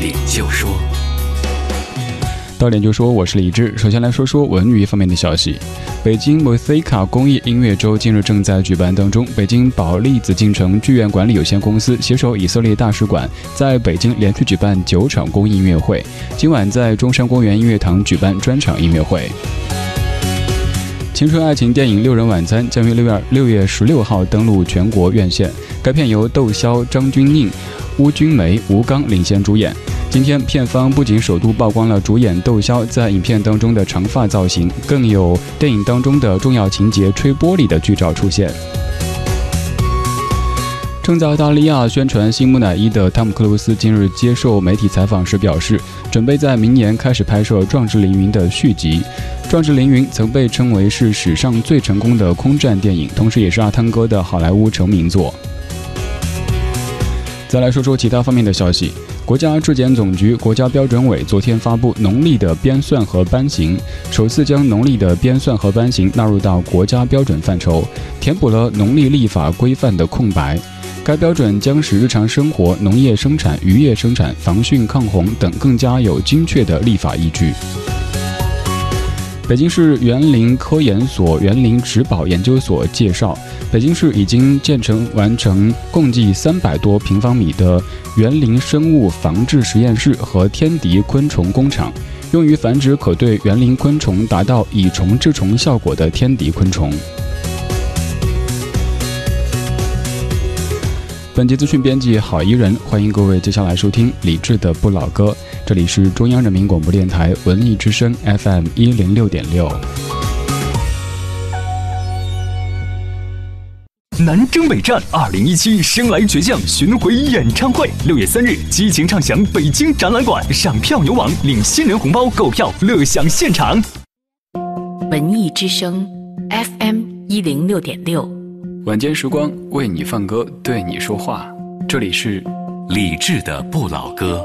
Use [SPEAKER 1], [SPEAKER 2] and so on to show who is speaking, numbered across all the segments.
[SPEAKER 1] 点就说。
[SPEAKER 2] 到点就说，我是李志。首先来说说文娱方面的消息。北京 Mosaica 公益音乐周近日正在举办当中。北京保利紫禁城剧院管理有限公司携手以色列大使馆，在北京连续举办九场公益音乐会。今晚在中山公园音乐堂举办专场音乐会。青春爱情电影《六人晚餐》将于六月六月十六号登陆全国院线。该片由窦骁、张钧甯、邬君梅、吴刚领衔主演。今天，片方不仅首度曝光了主演窦骁在影片当中的长发造型，更有电影当中的重要情节吹玻璃的剧照出现。正在澳大利亚宣传新木乃伊的汤姆·克鲁斯今日接受媒体采访时表示，准备在明年开始拍摄《壮志凌云》的续集。《壮志凌云》曾被称为是史上最成功的空战电影，同时也是阿汤哥的好莱坞成名作。再来说说其他方面的消息。国家质检总局、国家标准委昨天发布农历的编算和班型，首次将农历的编算和班型纳入到国家标准范畴，填补了农历立法规范的空白。该标准将使日常生活、农业生产、渔业生产、防汛抗洪等更加有精确的立法依据。北京市园林科研所园林植保研究所介绍，北京市已经建成完成共计三百多平方米的园林生物防治实验室和天敌昆虫工厂，用于繁殖可对园林昆虫达到以虫治虫效果的天敌昆虫。本节资讯编辑郝怡人，欢迎各位接下来收听李志的不老歌。这里是中央人民广播电台文艺之声 FM 一零六点六。
[SPEAKER 1] 南征北战二零一七生来倔强巡回演唱会，六月三日激情唱响北京展览馆，上票牛网领新人红包，购票乐享现场。
[SPEAKER 3] 文艺之声 FM 一零六点六，
[SPEAKER 2] 晚间时光为你放歌，对你说话。这里是
[SPEAKER 1] 理智的不老歌。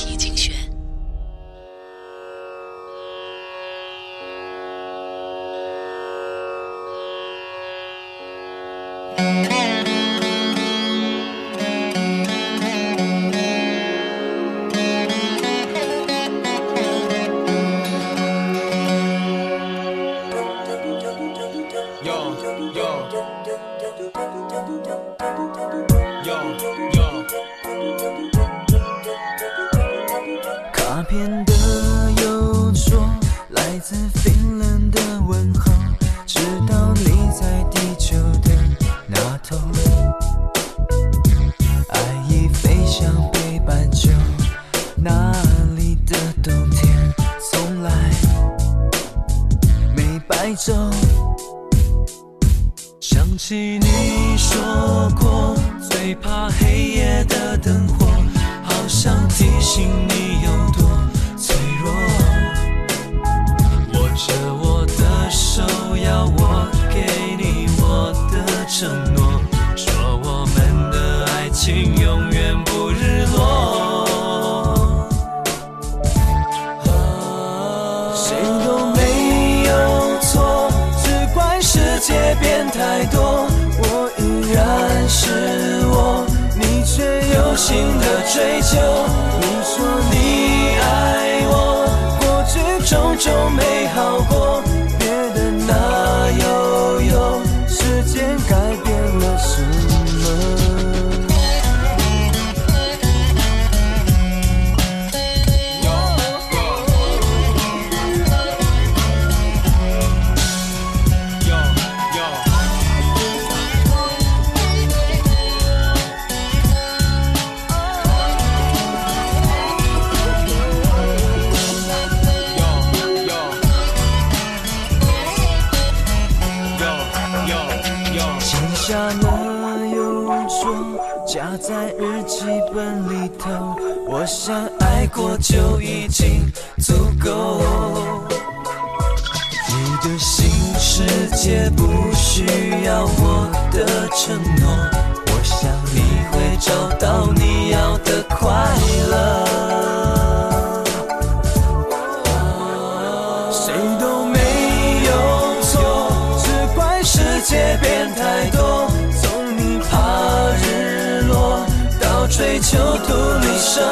[SPEAKER 4] 的忧愁来自冰冷的问候，知道你在地球的那头，爱已飞向北半球，那里的冬天从来没白走。想起你说过，最怕黑夜的灯火。好想提醒你有新的追求。你说你爱我，过去种种美好过，就已经足够。你的新世界不需要我的承诺，我想你会找到你要的快乐。谁都没有错，只怪世界变太多，从你爬日落到追求独立生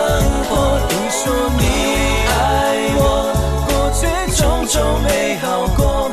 [SPEAKER 4] 活。说你爱我，过去种种美好过，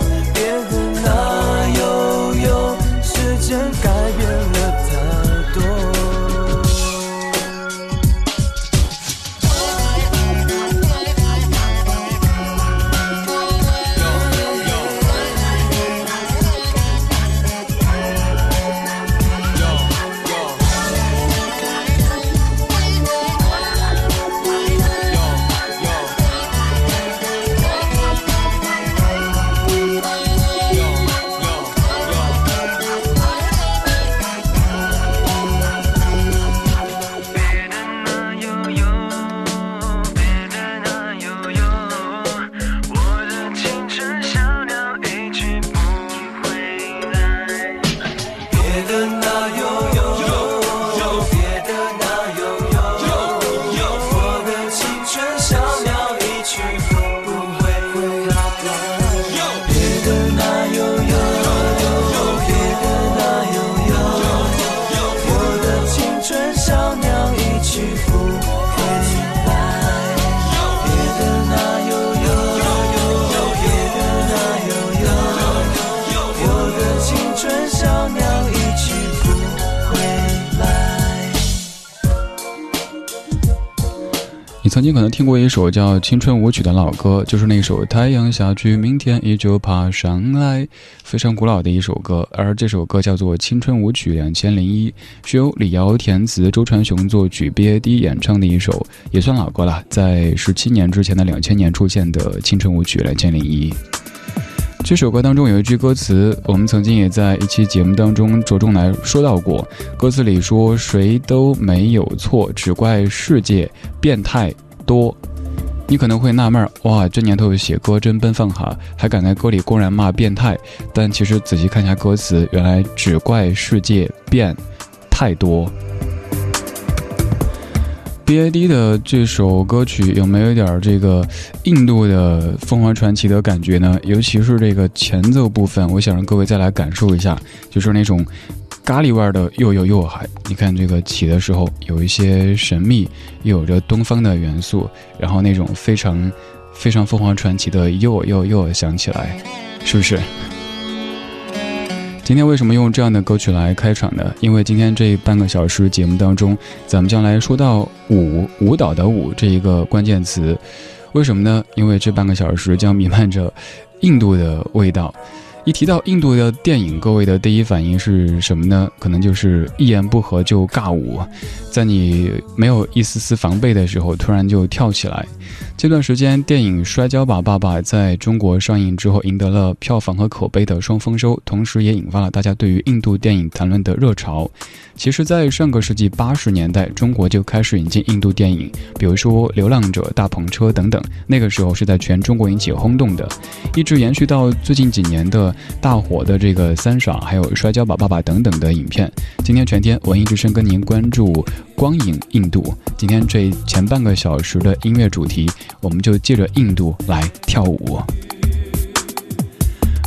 [SPEAKER 2] 过一首叫《青春舞曲》的老歌，就是那首《太阳下去，明天依旧爬上来》，非常古老的一首歌。而这首歌叫做《青春舞曲两千零一》，是由李瑶填词，周传雄作曲，B.A.D 演唱的一首，也算老歌了。在十七年之前的两千年出现的《青春舞曲两千零一》这首歌当中有一句歌词，我们曾经也在一期节目当中着重来说到过。歌词里说：“谁都没有错，只怪世界变态。”多，你可能会纳闷哇，这年头写歌真奔放哈，还敢在歌里公然骂变态。但其实仔细看一下歌词，原来只怪世界变太多。B A D 的这首歌曲有没有点这个印度的凤凰传奇的感觉呢？尤其是这个前奏部分，我想让各位再来感受一下，就是那种。咖喱味的又又又还，你看这个起的时候有一些神秘，又有着东方的元素，然后那种非常非常凤凰传奇的又又又响起来，是不是？今天为什么用这样的歌曲来开场呢？因为今天这半个小时节目当中，咱们将来说到舞舞蹈的舞这一个关键词，为什么呢？因为这半个小时将弥漫着印度的味道。一提到印度的电影，各位的第一反应是什么呢？可能就是一言不合就尬舞，在你没有一丝丝防备的时候，突然就跳起来。这段时间，电影《摔跤吧，爸爸》在中国上映之后，赢得了票房和口碑的双丰收，同时也引发了大家对于印度电影谈论的热潮。其实，在上个世纪八十年代，中国就开始引进印度电影，比如说《流浪者》《大篷车》等等，那个时候是在全中国引起轰动的，一直延续到最近几年的大火的这个《三爽》还有《摔跤吧，爸爸》等等的影片。今天全天文艺之声跟您关注光影印度。今天这前半个小时的音乐主题。我们就借着印度来跳舞。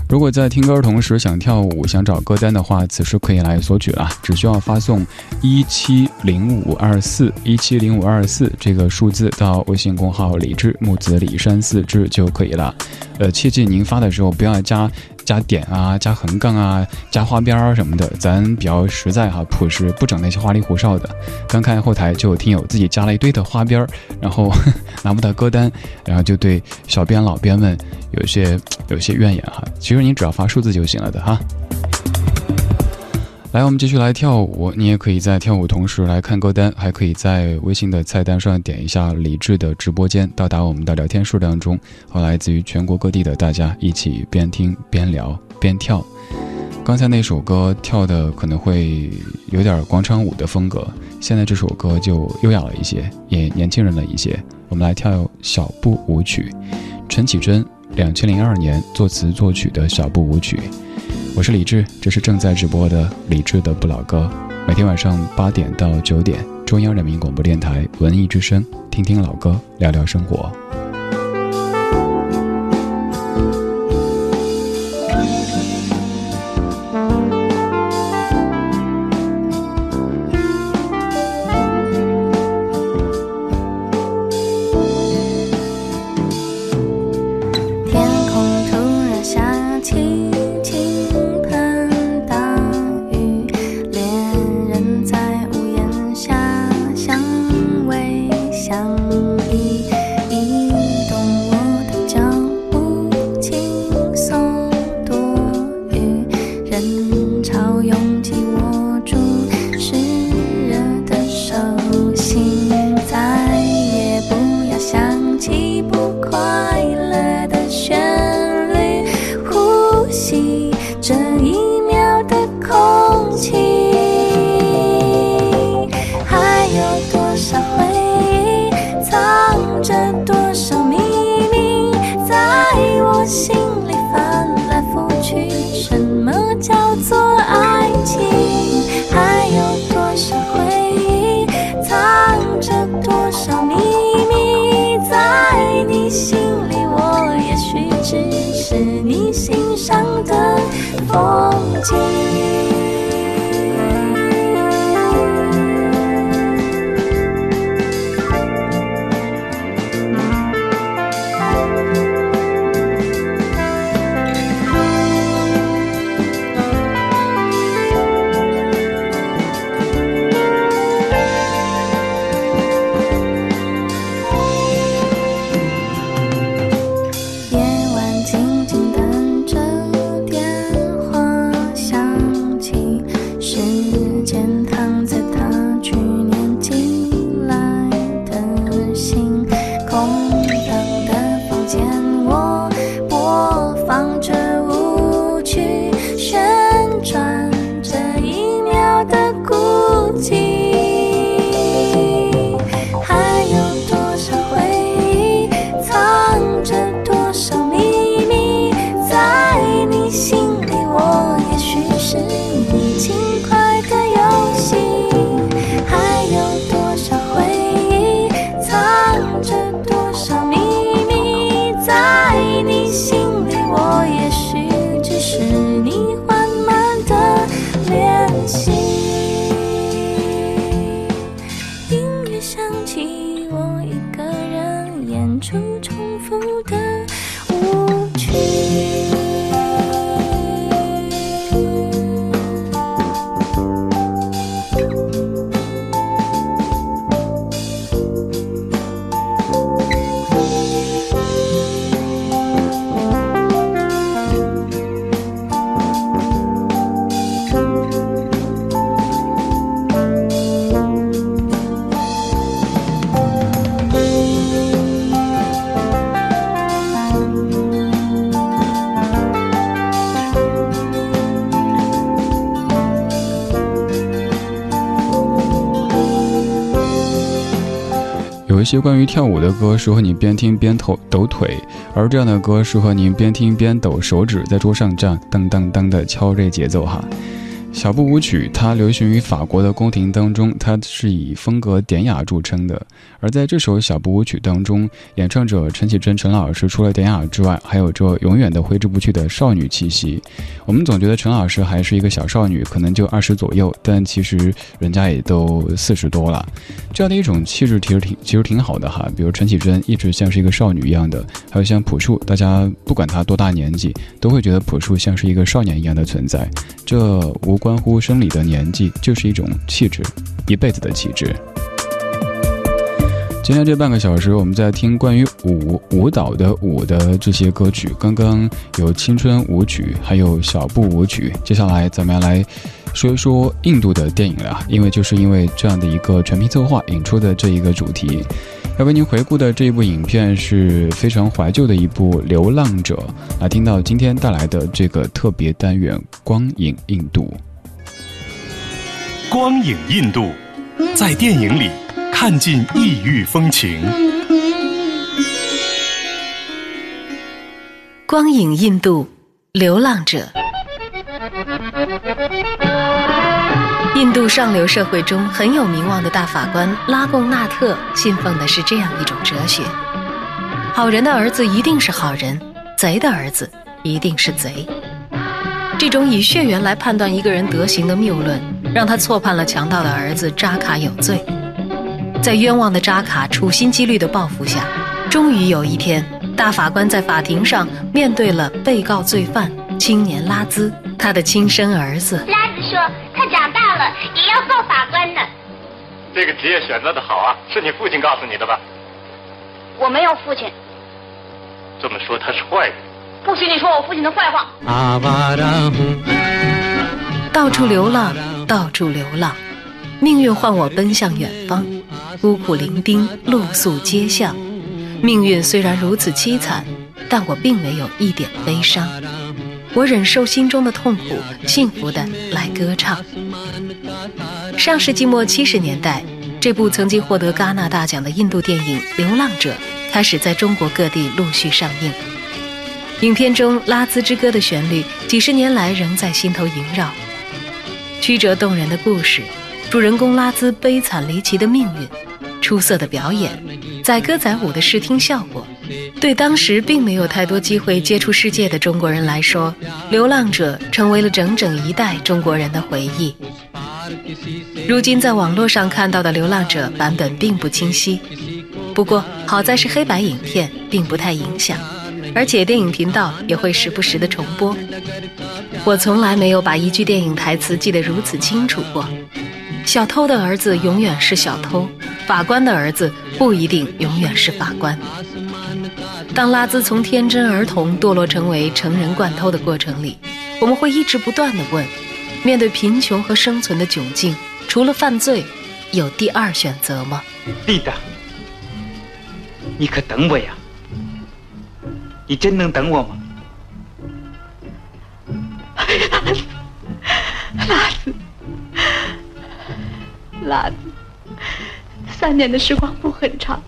[SPEAKER 2] 如果在听歌同时想跳舞、想找歌单的话，此时可以来索取了，只需要发送一七零五二四一七零五二四这个数字到微信公号“李志木子李山四志”就可以了。呃，切记您发的时候不要加。加点啊，加横杠啊，加花边儿什么的，咱比较实在哈，朴实，不整那些花里胡哨的。刚看后台就有听友自己加了一堆的花边儿，然后拿不到歌单，然后就对小编老编们有些有些怨言哈。其实你只要发数字就行了的哈。来，我们继续来跳舞。你也可以在跳舞同时来看歌单，还可以在微信的菜单上点一下李智的直播间，到达我们的聊天数当中，和来自于全国各地的大家一起边听边聊边跳。
[SPEAKER 5] 刚才那首歌跳的可能会有点广场舞的风格，现在这首歌就优雅了一些，也年轻人了一些。我们来跳小步舞曲，陈绮贞，两千零二年作词作曲的小步舞曲。我是李志，这是正在直播的李志的不老歌，每天晚上八点到九点，中央人民广播电台文艺之声，听听老歌，聊聊生活。些关于跳舞的歌，适合你边听边抖抖腿，而这样的歌适合你边听边抖手指，在桌上这样噔噔噔的敲这节奏哈。小步舞曲，它流行于法国的宫廷当中，它是以风格典雅著称的。而在这首小步舞曲当中，演唱者陈绮贞陈老师除了典雅之外，还有着永远的挥之不去的少女气息。我们总觉得陈老师还是一个小少女，可能就二十左右，但其实人家也都四十多了。这样的一种气质其实挺其实挺好的哈。比如陈绮贞一直像是一个少女一样的，还有像朴树，大家不管他多大年纪，都会觉得朴树像是一个少年一样的存在。这无关乎生理的年纪，就是一种气质，一辈子的气质。今天这半个小时，我们在听关于舞舞蹈的舞的这些歌曲。刚刚有青春舞曲，还有小步舞曲。接下来，咱们要来
[SPEAKER 2] 说一说印度的电影了，因为就是因为这样的一个全屏策划引出的这一个主题，要为您回顾的这一部影片是非常怀旧的一部《流浪者》。来听到今天带来的这个特别单元《光影印度》。
[SPEAKER 6] 光影印度，在电影里看尽异域风情。
[SPEAKER 3] 光影印度，《流浪者》。印度上流社会中很有名望的大法官拉贡纳特信奉的是这样一种哲学：好人的儿子一定是好人，贼的儿子一定是贼。这种以血缘来判断一个人德行的谬论，让他错判了强盗的儿子扎卡有罪。在冤枉的扎卡处心积虑的报复下，终于有一天，大法官在法庭上面对了被告罪犯青年拉兹，他的亲生儿子。
[SPEAKER 7] 拉兹说。他长大了也要做法官的。
[SPEAKER 8] 这个职业选择的好啊，是你父亲告诉你的吧？
[SPEAKER 7] 我没有父亲。
[SPEAKER 8] 这么说他是坏人。
[SPEAKER 7] 不许你说我父亲的坏话。
[SPEAKER 3] 到处流浪，到处流浪，命运唤我奔向远方，孤苦伶仃，露宿街巷。命运虽然如此凄惨，但我并没有一点悲伤。我忍受心中的痛苦，幸福的来歌唱。上世纪末七十年代，这部曾经获得戛纳大奖的印度电影《流浪者》开始在中国各地陆续上映。影片中《拉兹之歌》的旋律，几十年来仍在心头萦绕。曲折动人的故事，主人公拉兹悲惨离奇的命运，出色的表演，载歌载舞的视听效果。对当时并没有太多机会接触世界的中国人来说，《流浪者》成为了整整一代中国人的回忆。如今在网络上看到的《流浪者》版本并不清晰，不过好在是黑白影片，并不太影响，而且电影频道也会时不时的重播。我从来没有把一句电影台词记得如此清楚过：小偷的儿子永远是小偷，法官的儿子不一定永远是法官。当拉兹从天真儿童堕落成为成人惯偷的过程里，我们会一直不断的问：面对贫穷和生存的窘境，除了犯罪，有第二选择吗？
[SPEAKER 9] 丽达，你可等我呀？你真能等我吗？
[SPEAKER 10] 拉兹，三年的时光不很长。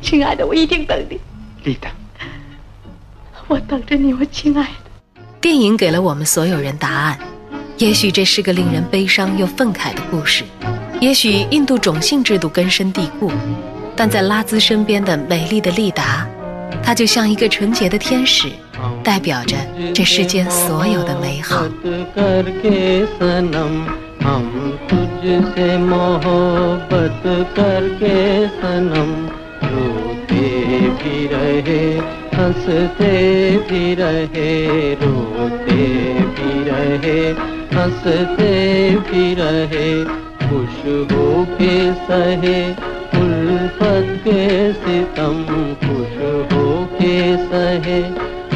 [SPEAKER 10] 亲爱的，我一定等你。
[SPEAKER 9] 丽达，
[SPEAKER 10] 我等着你，我亲爱的。
[SPEAKER 3] 电影给了我们所有人答案。也许这是个令人悲伤又愤慨的故事，也许印度种姓制度根深蒂固，但在拉兹身边的美丽的丽达，她就像一个纯洁的天使，代表着这世间所有的美好。
[SPEAKER 11] भी रहे, हँसते भी रहे, रोते भी रहे, हँसते भी रहे खुश हो के सहे, उल्फत के सितम खुश हो के सहे,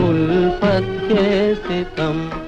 [SPEAKER 11] उल्फत के सितम।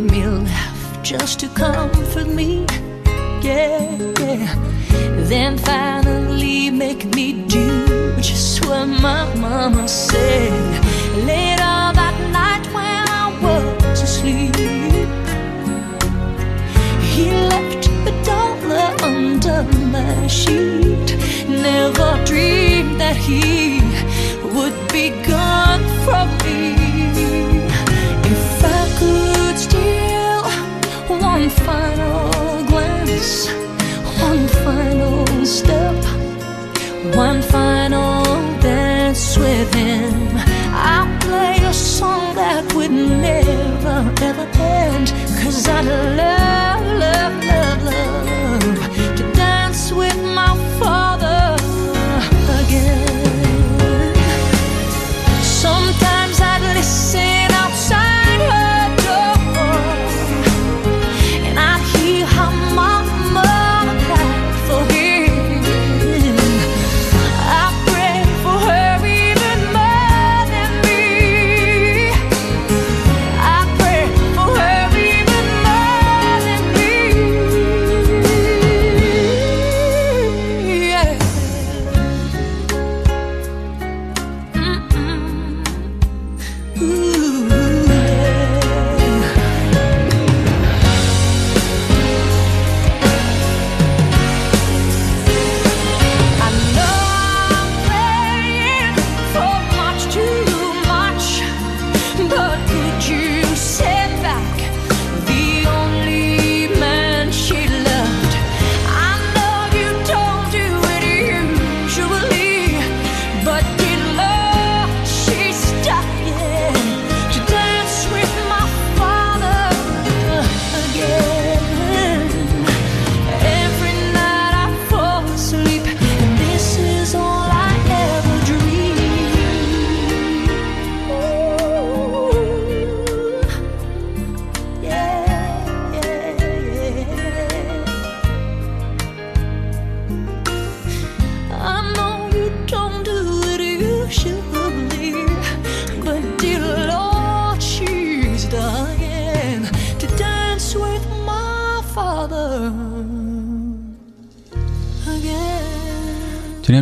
[SPEAKER 12] Me laugh just to comfort me. Yeah, yeah. Then finally make me do just what my mama said. Later that night when I was asleep, he left a dollar under my sheet. Never dreamed that he would be gone from me. One final step, one final dance with him, I'll play a song that would never ever end. Cause love, love,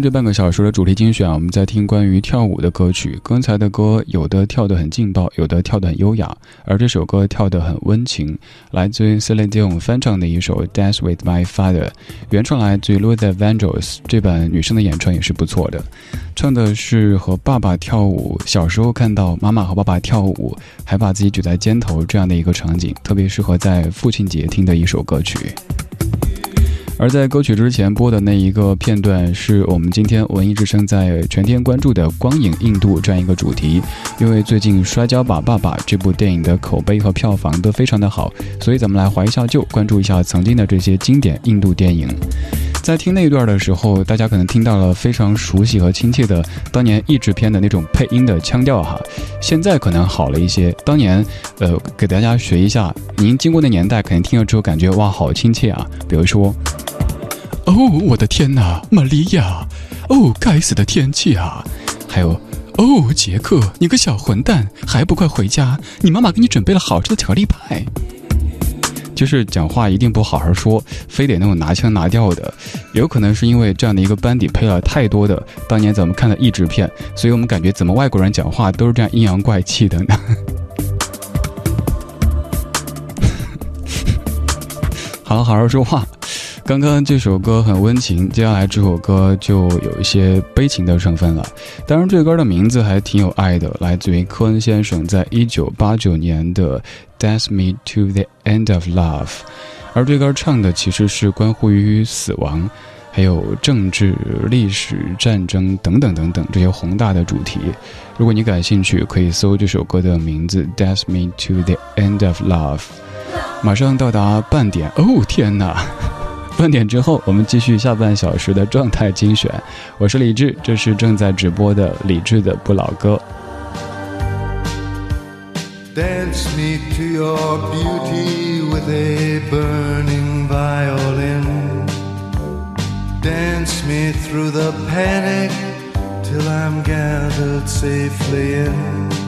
[SPEAKER 2] 这半个小时的主题精选，我们在听关于跳舞的歌曲。刚才的歌有的跳得很劲爆，有的跳得很优雅，而这首歌跳得很温情，来自于 Celine Dion 翻唱的一首《Dance with My Father》，原创来自于 Luther Vandross，这版女生的演唱也是不错的，唱的是和爸爸跳舞，小时候看到妈妈和爸爸跳舞，还把自己举在肩头这样的一个场景，特别适合在父亲节听的一首歌曲。而在歌曲之前播的那一个片段，是我们今天文艺之声在全天关注的光影印度这样一个主题。因为最近《摔跤吧，爸爸》这部电影的口碑和票房都非常的好，所以咱们来怀一下旧，关注一下曾经的这些经典印度电影。在听那一段的时候，大家可能听到了非常熟悉和亲切的当年译制片的那种配音的腔调哈。现在可能好了一些，当年，呃，给大家学一下，您经过那年代，肯定听了之后感觉哇，好亲切啊。比如说。哦，我的天哪，玛利亚！哦，该死的天气啊！还有，哦，杰克，你个小混蛋，还不快回家？你妈妈给你准备了好吃的巧克力派。就是讲话一定不好好说，非得那种拿腔拿调的，有可能是因为这样的一个班底配了太多的当年咱们看的译制片，所以我们感觉怎么外国人讲话都是这样阴阳怪气的呢？好好好好说话。刚刚这首歌很温情，接下来这首歌就有一些悲情的成分了。当然，这歌的名字还挺有爱的，来自于科恩先生在一九八九年的《Dance Me to the End of Love》，而这歌唱的其实是关乎于死亡，还有政治、历史、战争等等等等这些宏大的主题。如果你感兴趣，可以搜这首歌的名字《Dance Me to the End of Love》。马上到达半点，哦天哪！半点之后，我们继续下半小时的状态精选。我是李志，这是正在直播的李志的不老歌。
[SPEAKER 13] Dance me to your beauty with a burning violin. Dance me through the panic till I'm gathered safely in.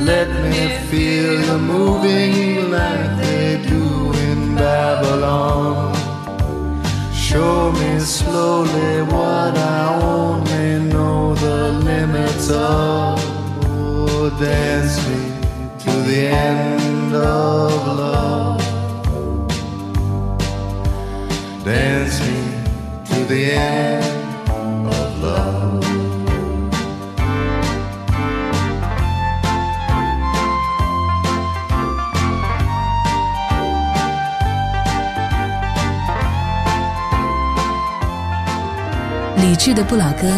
[SPEAKER 13] Let me feel you moving like they do in Babylon. Show me slowly what I only know the limits of. Oh, dance me to the end of love. Dance me to the end
[SPEAKER 14] 智的不老歌，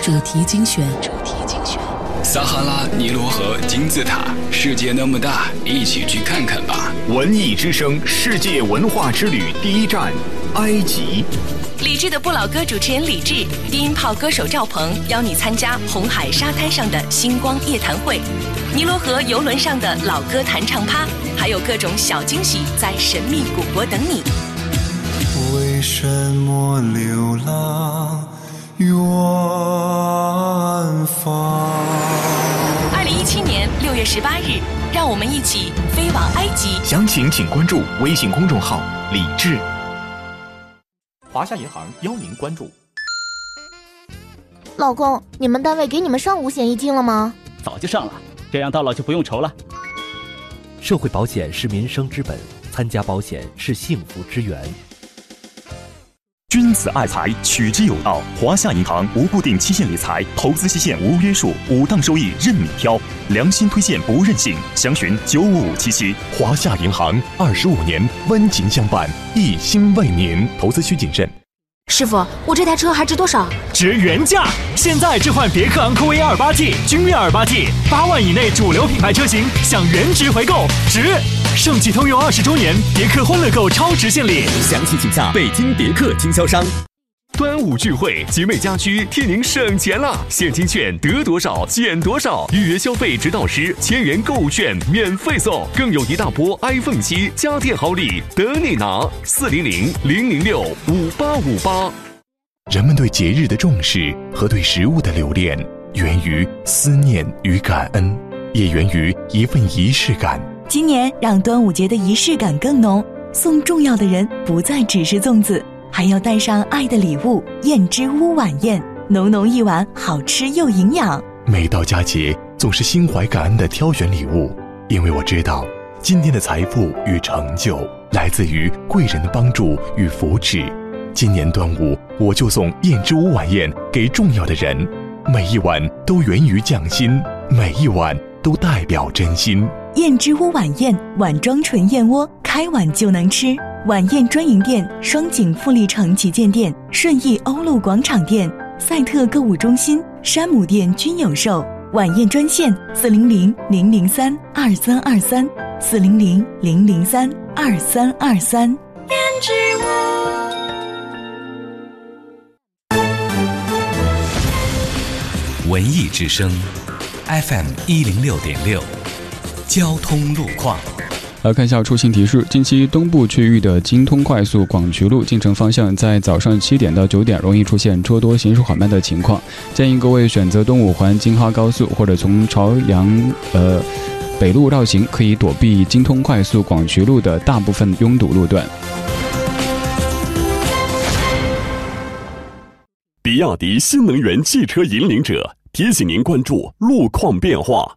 [SPEAKER 14] 主题精选。主题精选
[SPEAKER 15] 撒哈拉、尼罗河、金字塔，世界那么大，一起去看看吧！
[SPEAKER 6] 文艺之声世界文化之旅第一站，埃及。
[SPEAKER 16] 理智的不老歌主持人李志，低音炮歌手赵鹏邀你参加红海沙滩上的星光夜谈会，尼罗河游轮上的老歌弹唱趴，还有各种小惊喜在神秘古国等你。
[SPEAKER 13] 为什么流浪远方？
[SPEAKER 16] 二零一七年六月十八日，让我们一起飞往埃及。
[SPEAKER 6] 详情请关注微信公众号“李志”。华夏银行邀您关注。
[SPEAKER 17] 老公，你们单位给你们上五险一金了吗？
[SPEAKER 18] 早就上了，这样到老就不用愁了。
[SPEAKER 19] 社会保险是民生之本，参加保险是幸福之源。
[SPEAKER 6] 君子爱财，取之有道。华夏银行无固定期限理财，投资期限无约束，五档收益任你挑，良心推荐不任性。详询九五五七七。华夏银行二十五年温情相伴，一心为您。投资需谨慎。
[SPEAKER 17] 师傅，我这台车还值多少？
[SPEAKER 20] 值原价！现在置换别克昂科威二八 T、君越二八 T，八万以内主流品牌车型享原值回购，值！盛气通用二十周年，别克欢乐购超值献礼，
[SPEAKER 6] 详情请洽北京别克经销商。端午聚会，集美家居替您省钱了，现金券得多少减多少，预约消费直到时，千元购物券免费送，更有一大波 iPhone 七家电好礼等你拿。四零零零零六五八五八。人们对节日的重视和对食物的留恋，源于思念与感恩，也源于一份仪式感。
[SPEAKER 14] 今年让端午节的仪式感更浓，送重要的人不再只是粽子。还要带上爱的礼物——燕之屋晚宴，浓浓一碗，好吃又营养。
[SPEAKER 6] 每到佳节，总是心怀感恩的挑选礼物，因为我知道，今天的财富与成就来自于贵人的帮助与扶持。今年端午，我就送燕之屋晚宴给重要的人，每一碗都源于匠心，每一碗都代表真心。
[SPEAKER 14] 燕之屋晚宴，碗装纯燕窝，开碗就能吃。晚宴专营店：双井富力城旗舰店、顺义欧陆广场店、赛特购物中心、山姆店均有售。晚宴专线：四零零零零三二三二三，四零零零零三二三二三。
[SPEAKER 12] 胭脂
[SPEAKER 21] 屋，文艺之声，FM 一零六点六，交通路况。
[SPEAKER 2] 来看一下出行提示：近期东部区域的京通快速广渠路进城方向，在早上七点到九点容易出现车多、行驶缓慢的情况，建议各位选择东五环京哈高速或者从朝阳呃北路绕行，可以躲避京通快速广渠路的大部分拥堵路段。
[SPEAKER 20] 比亚迪新能源汽车引领者提醒您关注路况变化。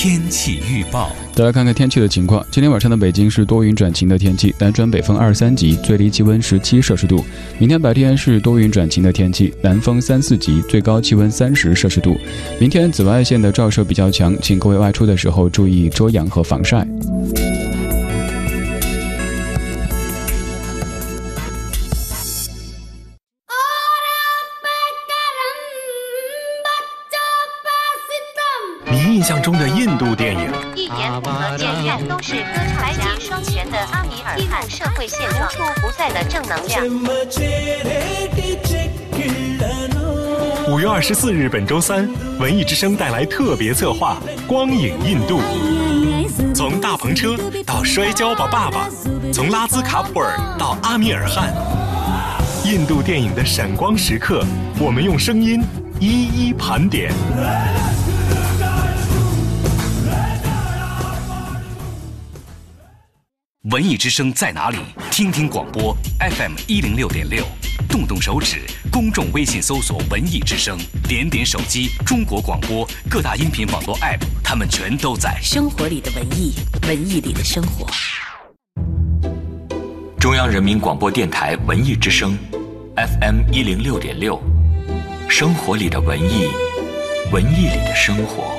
[SPEAKER 21] 天气预报，
[SPEAKER 2] 再来看看天气的情况。今天晚上的北京是多云转晴的天气，南转北风二三级，最低气温十七摄氏度。明天白天是多云转晴的天气，南风三四级，最高气温三十摄氏度。明天紫外线的照射比较强，请各位外出的时候注意遮阳和防晒。
[SPEAKER 6] 的
[SPEAKER 7] 正能量。
[SPEAKER 6] 五月二十四日，本周三，文艺之声带来特别策划《光影印度》，从大篷车到摔跤吧爸爸，从拉兹卡普尔到阿米尔汗，印度电影的闪光时刻，我们用声音一一盘点。
[SPEAKER 21] 文艺之声在哪里？听听广播 FM 一零六点六，动动手指，公众微信搜索“文艺之声”，点点手机，中国广播各大音频网络 App，他们全都在。
[SPEAKER 22] 生活里的文艺，文艺里的生活。
[SPEAKER 21] 中央人民广播电台文艺之声，FM 一零六点六，生活里的文艺，文艺里的生活。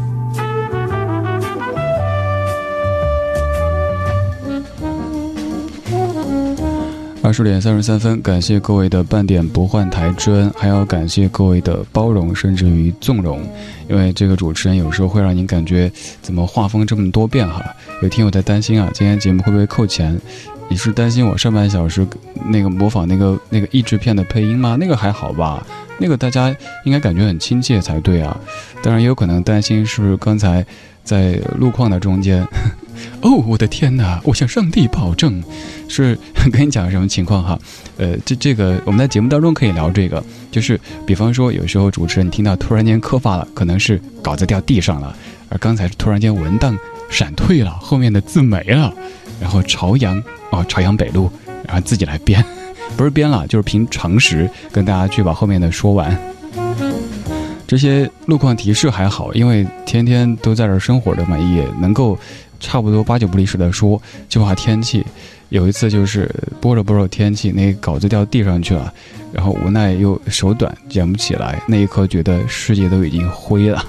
[SPEAKER 2] 二十点三十三分，感谢各位的半点不换台之恩，还要感谢各位的包容，甚至于纵容。因为这个主持人有时候会让您感觉怎么画风这么多变哈。有听友在担心啊，今天节目会不会扣钱？你是担心我上半小时那个模仿那个那个译制片的配音吗？那个还好吧，那个大家应该感觉很亲切才对啊。当然也有可能担心是不是刚才在路况的中间。哦，我的天哪！我向上帝保证，是跟你讲什么情况哈？呃，这这个我们在节目当中可以聊这个，就是比方说有时候主持人听到突然间磕发了，可能是稿子掉地上了，而刚才突然间文档闪退了，后面的字没了，然后朝阳哦，朝阳北路，然后自己来编，不是编了，就是凭常识跟大家去把后面的说完。这些路况提示还好，因为天天都在这儿生活的嘛，也能够。差不多八九不离十的说，就怕天气。有一次就是播着播着天气，那稿子掉地上去了，然后无奈又手短捡不起来，那一刻觉得世界都已经灰了。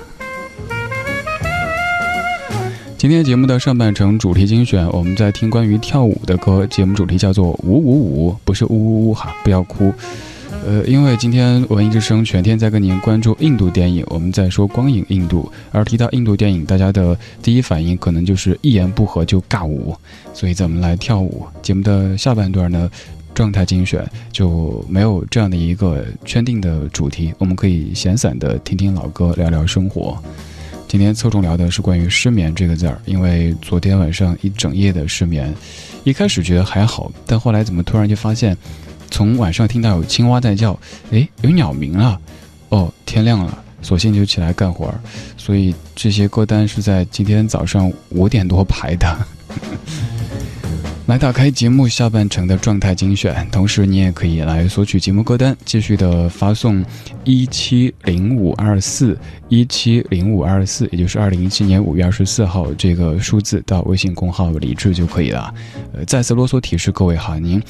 [SPEAKER 2] 今天节目的上半程主题精选，我们在听关于跳舞的歌，节目主题叫做“五五五”，不是呜呜呜哈，不要哭。呃，因为今天文艺之声全天在跟您关注印度电影，我们在说光影印度，而提到印度电影，大家的第一反应可能就是一言不合就尬舞，所以咱们来跳舞。节目的下半段呢，状态精选就没有这样的一个圈定的主题，我们可以闲散的听听老歌，聊聊生活。今天侧重聊的是关于失眠这个字儿，因为昨天晚上一整夜的失眠，一开始觉得还好，但后来怎么突然就发现。从晚上听到有青蛙在叫，哎，有鸟鸣了，哦，天亮了，索性就起来干活儿。所以这些歌单是在今天早上五点多排的。来打开节目下半程的状态精选，同时你也可以来索取节目歌单，继续的发送一七零五二四一七零五二四，也就是二零一七年五月二十四号这个数字到微信公号李智就可以了。呃，再次啰嗦提示各位哈，您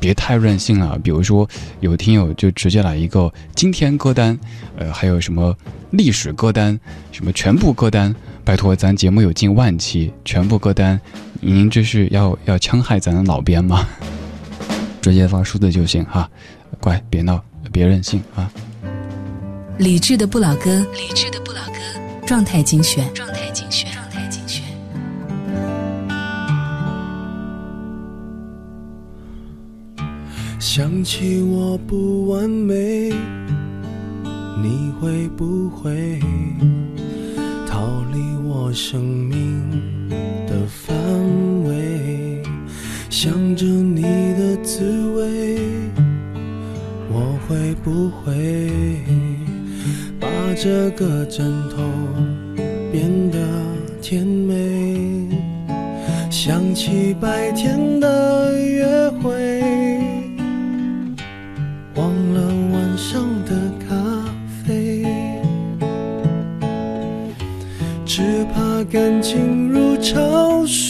[SPEAKER 2] 别太任性了。比如说有听友就直接来一个今天歌单，呃，还有什么历史歌单，什么全部歌单。拜托，咱节目有近万期，全部歌单，您这是要要戕害咱的老编吗？直接发数字就行哈，乖，别闹，别任性啊！
[SPEAKER 22] 理智的不老歌，理智的不老歌，状态精选，状态精选，状态精选。
[SPEAKER 23] 想起我不完美，你会不会？逃离我生命安慰，想着你的滋味，我会不会把这个枕头变得甜美？想起白天的约会，忘了晚上的咖啡。只怕感情如潮水，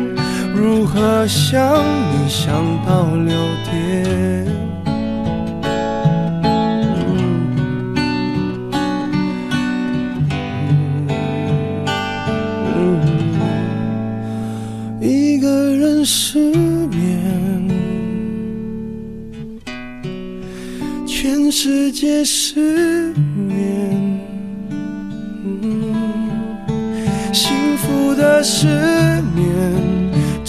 [SPEAKER 23] 如何想你想到六点？一个人失眠，全。世界失眠，幸福的失眠，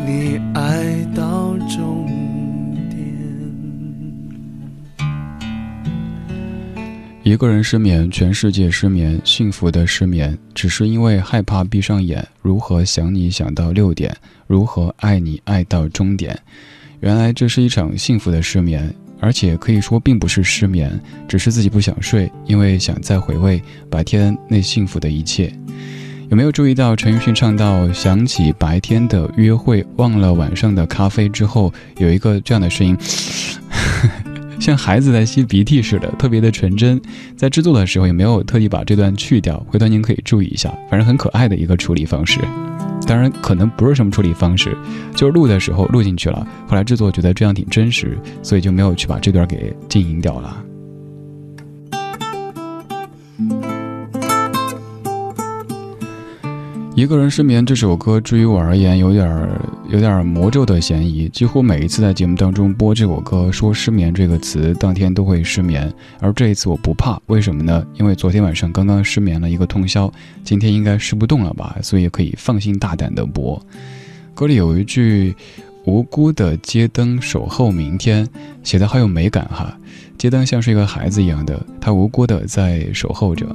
[SPEAKER 23] 你
[SPEAKER 2] 一个人失眠，全世界失眠，幸福的失眠，只是因为害怕闭上眼。如何想你想到六点？如何爱你爱到终点？原来这是一场幸福的失眠，而且可以说并不是失眠，只是自己不想睡，因为想再回味白天那幸福的一切。有没有注意到陈奕迅唱到想起白天的约会，忘了晚上的咖啡之后，有一个这样的声音，像孩子在吸鼻涕似的，特别的纯真。在制作的时候也没有特地把这段去掉，回头您可以注意一下，反正很可爱的一个处理方式。当然可能不是什么处理方式，就是录的时候录进去了，后来制作觉得这样挺真实，所以就没有去把这段给静音掉了。一个人失眠这首歌，至于我而言，有点儿有点儿魔咒的嫌疑。几乎每一次在节目当中播这首歌，说失眠这个词，当天都会失眠。而这一次我不怕，为什么呢？因为昨天晚上刚刚失眠了一个通宵，今天应该失不动了吧，所以可以放心大胆的播。歌里有一句“无辜的街灯守候明天”，写的好有美感哈。街灯像是一个孩子一样的，他无辜的在守候着。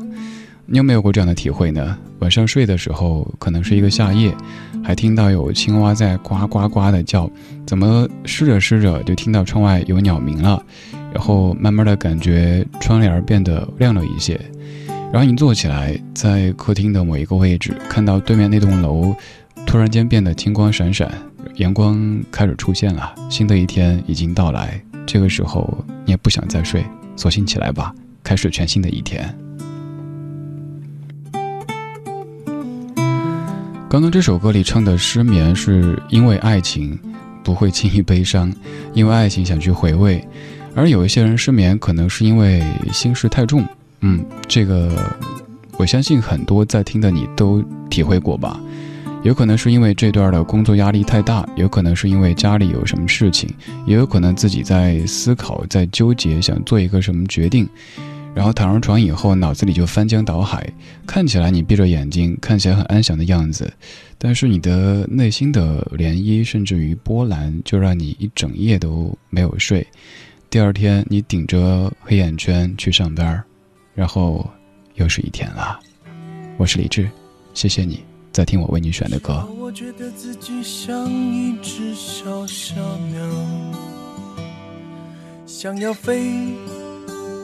[SPEAKER 2] 你有没有过这样的体会呢？晚上睡的时候，可能是一个夏夜，还听到有青蛙在呱呱呱的叫，怎么湿着湿着就听到窗外有鸟鸣了，然后慢慢的感觉窗帘变得亮了一些，然后你坐起来，在客厅的某一个位置，看到对面那栋楼突然间变得金光闪闪，阳光开始出现了，新的一天已经到来，这个时候你也不想再睡，索性起来吧，开始全新的一天。刚刚这首歌里唱的失眠，是因为爱情不会轻易悲伤，因为爱情想去回味；而有一些人失眠，可能是因为心事太重。嗯，这个我相信很多在听的你都体会过吧。有可能是因为这段的工作压力太大，有可能是因为家里有什么事情，也有可能自己在思考、在纠结，想做一个什么决定。然后躺上床以后，脑子里就翻江倒海。看起来你闭着眼睛，看起来很安详的样子，但是你的内心的涟漪甚至于波澜，就让你一整夜都没有睡。第二天，你顶着黑眼圈去上班，然后又是一天了。我是李志，谢谢你在听我为你选的歌。
[SPEAKER 24] 我觉得自己像一只小小鸟，想要飞。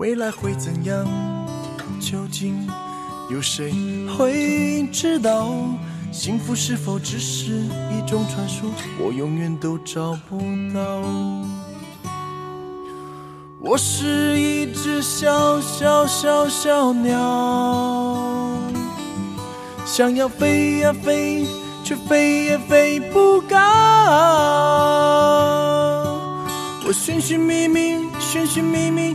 [SPEAKER 24] 未来会怎样？究竟有谁会知道？幸福是否只是一种传说？我永远都找不到。我是一只小小小小鸟，想要飞呀飞，却飞也飞不高。我寻寻觅觅，寻寻觅觅。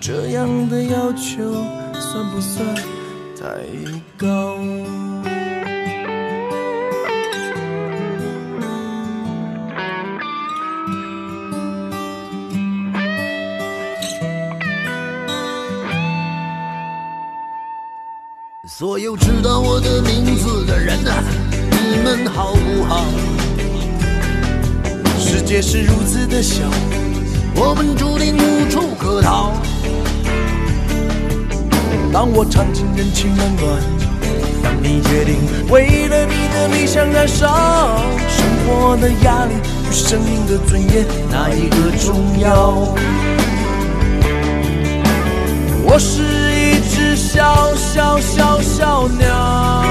[SPEAKER 24] 这样的要求算不算太高？
[SPEAKER 13] 所有知道我的名字的人啊，你们好不好？
[SPEAKER 24] 世界是如此的小，
[SPEAKER 13] 我们注定无处可逃。
[SPEAKER 24] 当我尝尽人情冷暖当你决定为了你的理想燃烧生活的压力与生命的尊严哪一个重要？我是一只小小小小鸟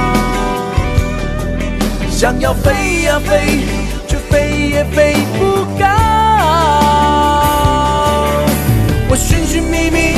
[SPEAKER 24] 想要飞呀飞却飞也飞不高。
[SPEAKER 23] 我寻寻觅觅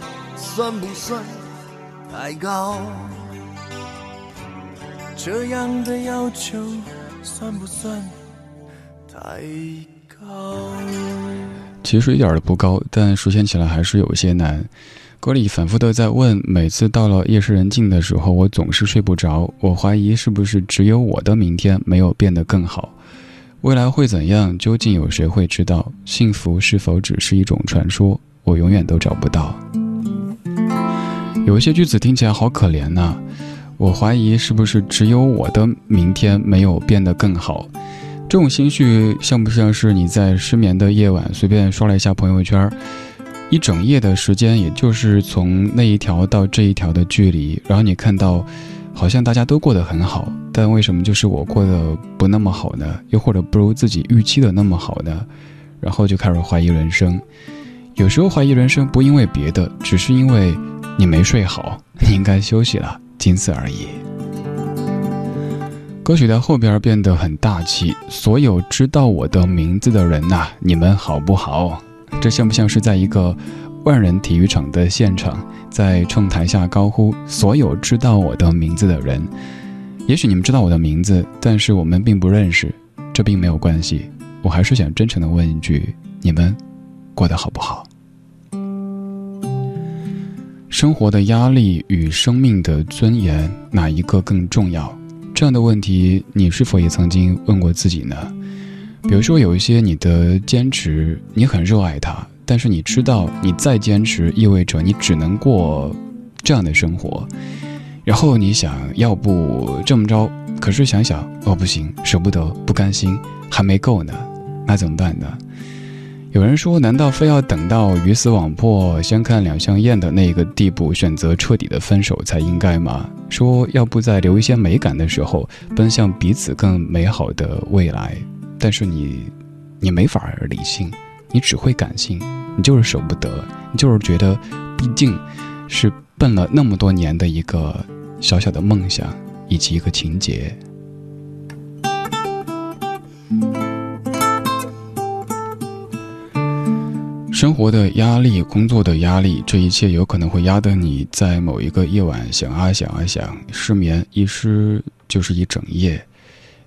[SPEAKER 24] 算不算太高？
[SPEAKER 23] 这样的要求算不算太高？
[SPEAKER 2] 其实一点都不高，但实现起来还是有些难。歌里反复的在问，每次到了夜深人静的时候，我总是睡不着。我怀疑是不是只有我的明天没有变得更好？未来会怎样？究竟有谁会知道？幸福是否只是一种传说？我永远都找不到。有一些句子听起来好可怜呐、我怀疑是不是只有我的明天没有变得更好？这种心绪像不像是你在失眠的夜晚随便刷了一下朋友圈，一整夜的时间，也就是从那一条到这一条的距离，然后你看到，好像大家都过得很好，但为什么就是我过得不那么好呢？又或者不如自己预期的那么好呢？然后就开始怀疑人生。有时候怀疑人生不因为别的，只是因为你没睡好，你应该休息了，仅此而已。歌曲在后边变得很大气，所有知道我的名字的人呐、你们好不好？这像不像是在一个万人体育场的现场，在冲台下高呼“所有知道我的名字的人”？也许你们知道我的名字，但是我们并不认识，这并没有关系。我还是想真诚的问一句：你们过得好不好？生活的压力与生命的尊严，哪一个更重要？这样的问题，你是否也曾经问过自己呢？比如说，有一些你的坚持，你很热爱它，但是你知道，你再坚持意味着你只能过这样的生活。然后你想要不这么着，可是想想哦不行，舍不得，不甘心，还没够呢，那怎么办呢？有人说，难道非要等到鱼死网破、相看两相厌的那个地步，选择彻底的分手才应该吗？说要不在留一些美感的时候，奔向彼此更美好的未来。但是你，你没法理性，你只会感性，你就是舍不得，你就是觉得，毕竟，是奔了那么多年的一个小小的梦想以及一个情节。生活的压力、工作的压力，这一切有可能会压得你在某一个夜晚想啊想啊想，失眠一失就是一整夜。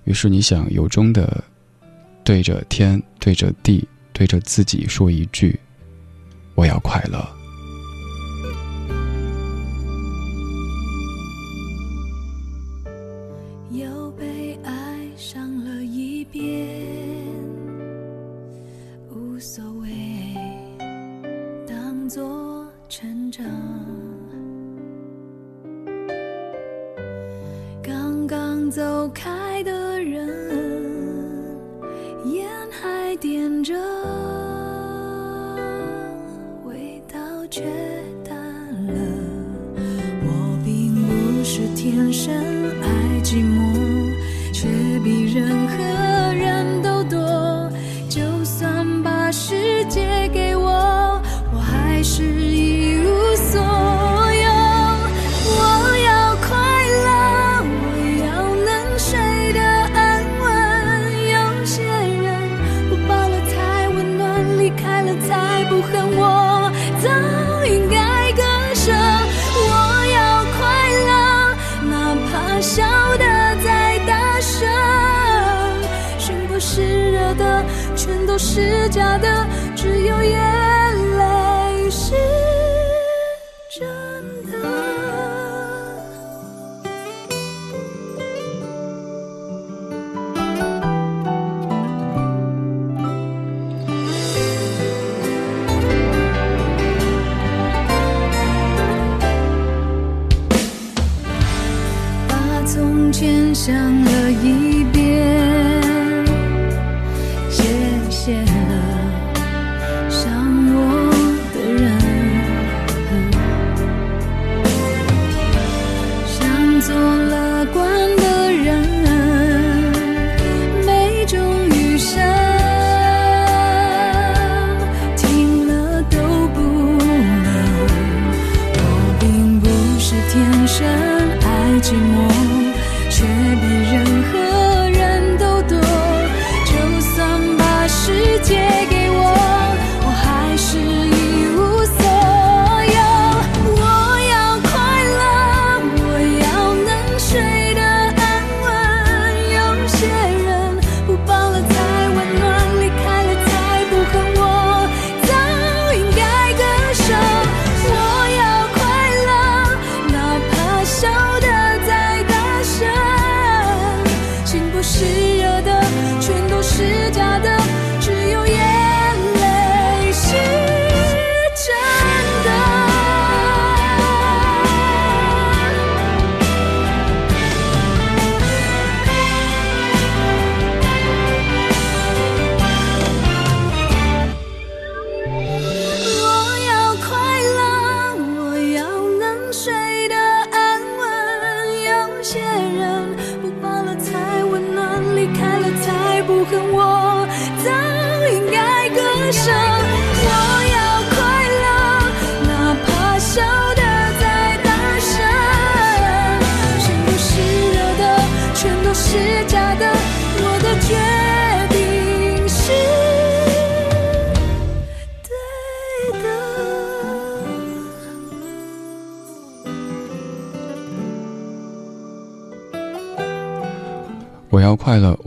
[SPEAKER 2] 于是你想由衷的对着天、对着地、对着自己说一句：“我要快乐。”
[SPEAKER 12] 想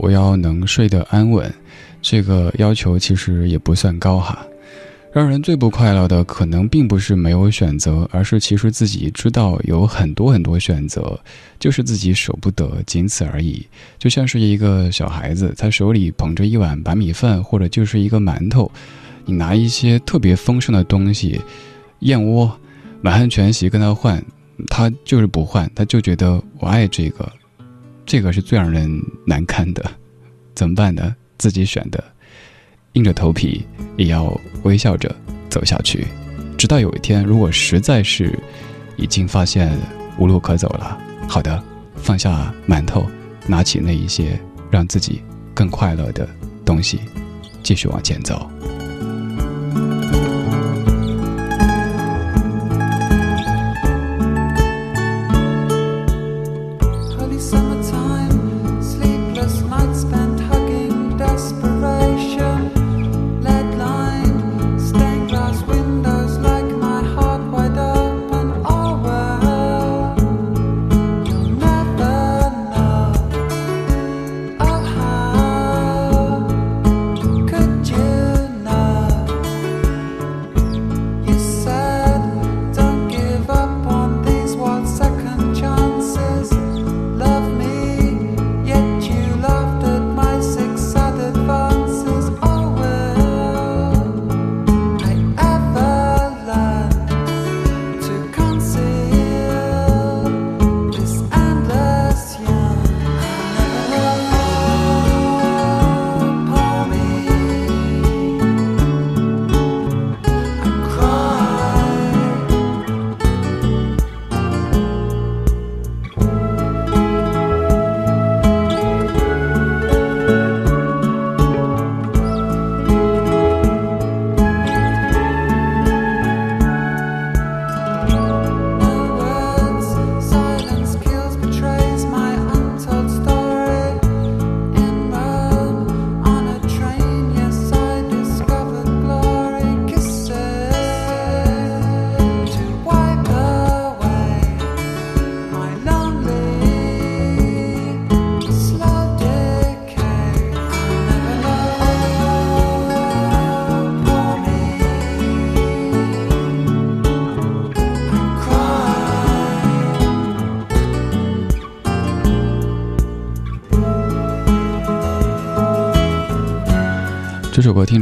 [SPEAKER 12] 要能睡得安稳，
[SPEAKER 2] 这个要求其实也不算高哈。让人最不快乐的，可能并不是没有选择，而是其实自己知道有很多很多选择，就是自己舍不得，仅此而已。就像是一个小孩子，他手里捧着一碗白米饭，或者就是一个馒头，你拿一些特别丰盛的东西，燕窝、满汉全席跟他换，他就是不换，他就觉得我爱这个，这个是最让人难堪的，怎么办呢？自己选的，硬着头皮也要微笑着走下去，直到有一天，如果实在是已经发现无路可走了，好的，放下馒头，拿起那一些让自己更快乐的东西，继续往前走。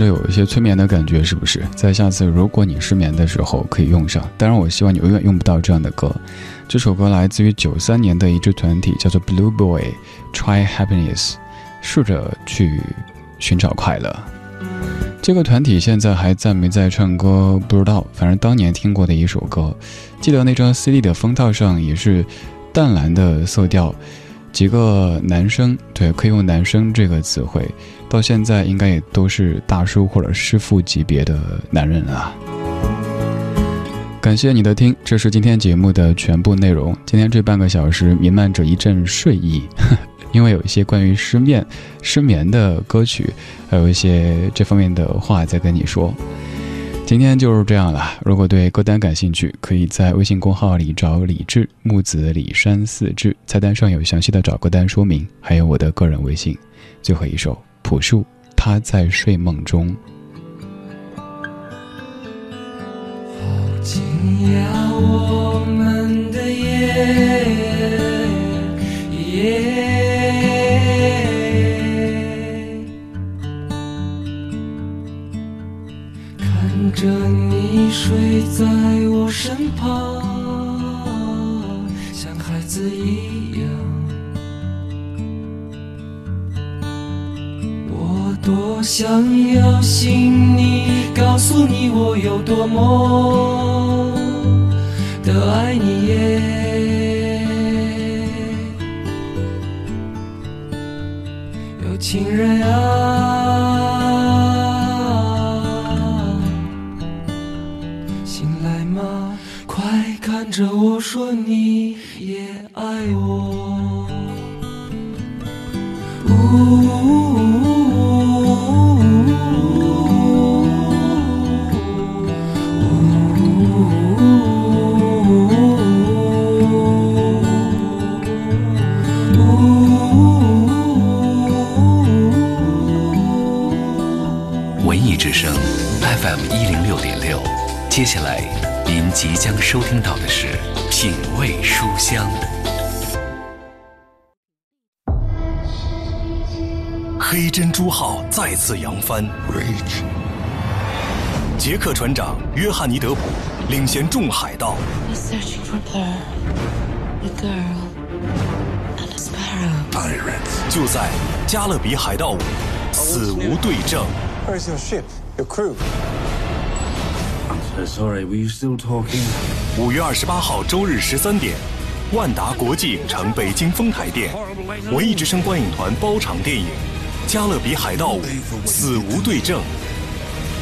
[SPEAKER 2] 有一些催眠的感觉，是不是？在下次如果你失眠的时候可以用上。当然，我希望你永远用不到这样的歌。这首歌来自于九三年的一支团体，叫做 Blue Boy，Try Happiness，试着去寻找快乐。这个团体现在还在没在唱歌，不知道。反正当年听过的一首歌，记得那张 CD 的封套上也是淡蓝的色调，几个男生，对，可以用“男生”这个词汇，到现在应该也都是大叔或者师傅级别的男人啊。感谢你的听，这是今天节目的全部内容。今天这半个小时弥漫着一阵睡意，因为有一些关于失眠、失眠的歌曲，还有一些这方面的话在跟你说。今天就是这样了。如果对歌单感兴趣，可以在微信公号里找李志木子李山四志，菜单上有详细的找歌单说明，还有我的个人微信。最后一首朴树，他在睡梦中。
[SPEAKER 23] 紧咬我们的夜，夜你睡在我身旁，像孩子一样。我多想要信你，告诉你我有多么的爱你耶。有情人啊，着我说你也爱我。
[SPEAKER 21] 文艺之声 FM 一零六点六，接下来即将收听到的是《品味书香》。黑珍珠号再次扬帆。杰克船长约翰尼·德普领衔众海盗，就在《加勒比海盗五：死无对证》。
[SPEAKER 25] Where's your ship? Your crew?
[SPEAKER 26] I'm so sorry, were you still talking?
[SPEAKER 21] 五月二十八号周日十三点，万达国际影城北京丰台店，文艺之声观影团包场电影《加勒比海盗五：死无对证》。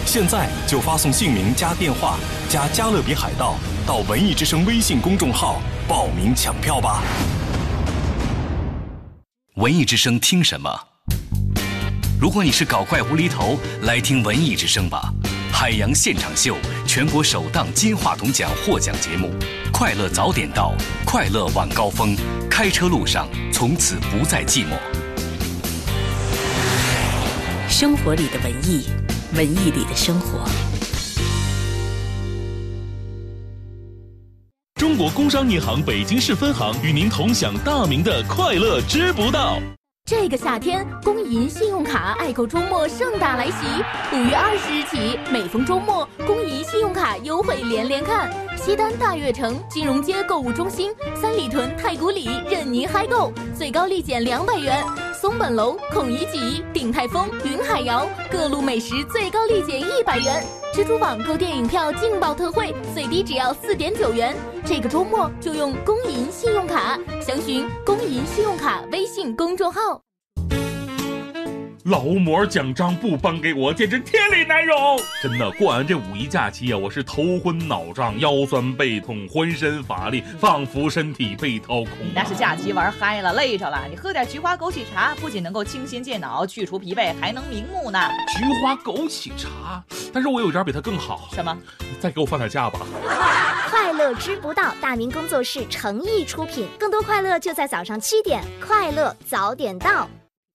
[SPEAKER 21] 现在就发送姓名加电话加加勒比海盗到文艺之声微信公众号报名抢票吧。文艺之声听什么？如果你是搞怪无厘头，来听文艺之声吧。海洋现场秀，全国首档金话筒奖获奖节目，快乐早点到，快乐晚高峰，开车路上从此不再寂寞。
[SPEAKER 22] 生活里的文艺，文艺里的生活。
[SPEAKER 1] 中国工商银行北京市分行与您同享大明的快乐知不道。
[SPEAKER 27] 这个夏天，工银信用卡爱购周末盛大来袭！五月二十日起，每逢周末，工银信用卡优惠连连看。西单大悦城、金融街购物中心、三里屯太古里任您嗨购，最高立减两百元。松本楼、孔乙己、鼎泰丰、云海肴各路美食最高立减一百元。蜘蛛网购电影票劲爆特惠，最低只要四点九元。这个周末就用工银信用卡，详询工银信用卡微信公众号。
[SPEAKER 28] 劳模奖章不颁给我，简直天理难容！真的，过完这五一假期啊，我是头昏脑胀、腰酸背痛、浑身乏力，仿佛身体被掏空、啊。
[SPEAKER 29] 那是假期玩嗨了，累着了。你喝点菊花枸杞茶，不仅能够清心健脑、去除疲惫，还能明目呢。
[SPEAKER 28] 菊花枸杞茶，但是我有一招比它更好。
[SPEAKER 29] 什么？
[SPEAKER 28] 你再给我放点假吧。
[SPEAKER 30] 快乐知不道，大明工作室诚意出品，更多快乐就在早上七点，快乐早点到。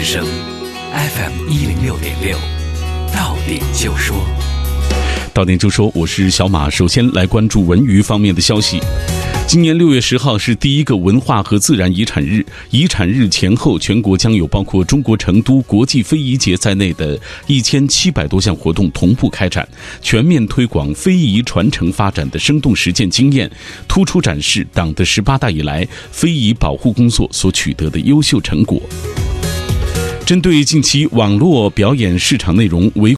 [SPEAKER 21] 之声，FM 一零六点六，到点就说。
[SPEAKER 20] 到点就说，我是小马。首先来关注文娱方面的消息。
[SPEAKER 31] 今年六月十号是第一个文化和自然遗产日，遗产日前后，全国将有包括中国成都国际非遗节在内的一千七百多项活动同步开展，全面推广非遗传承发展的生动实践经验，突出展示党的十八大以来非遗保护工作所取得的优秀成果。针对近期网络表演市场内容违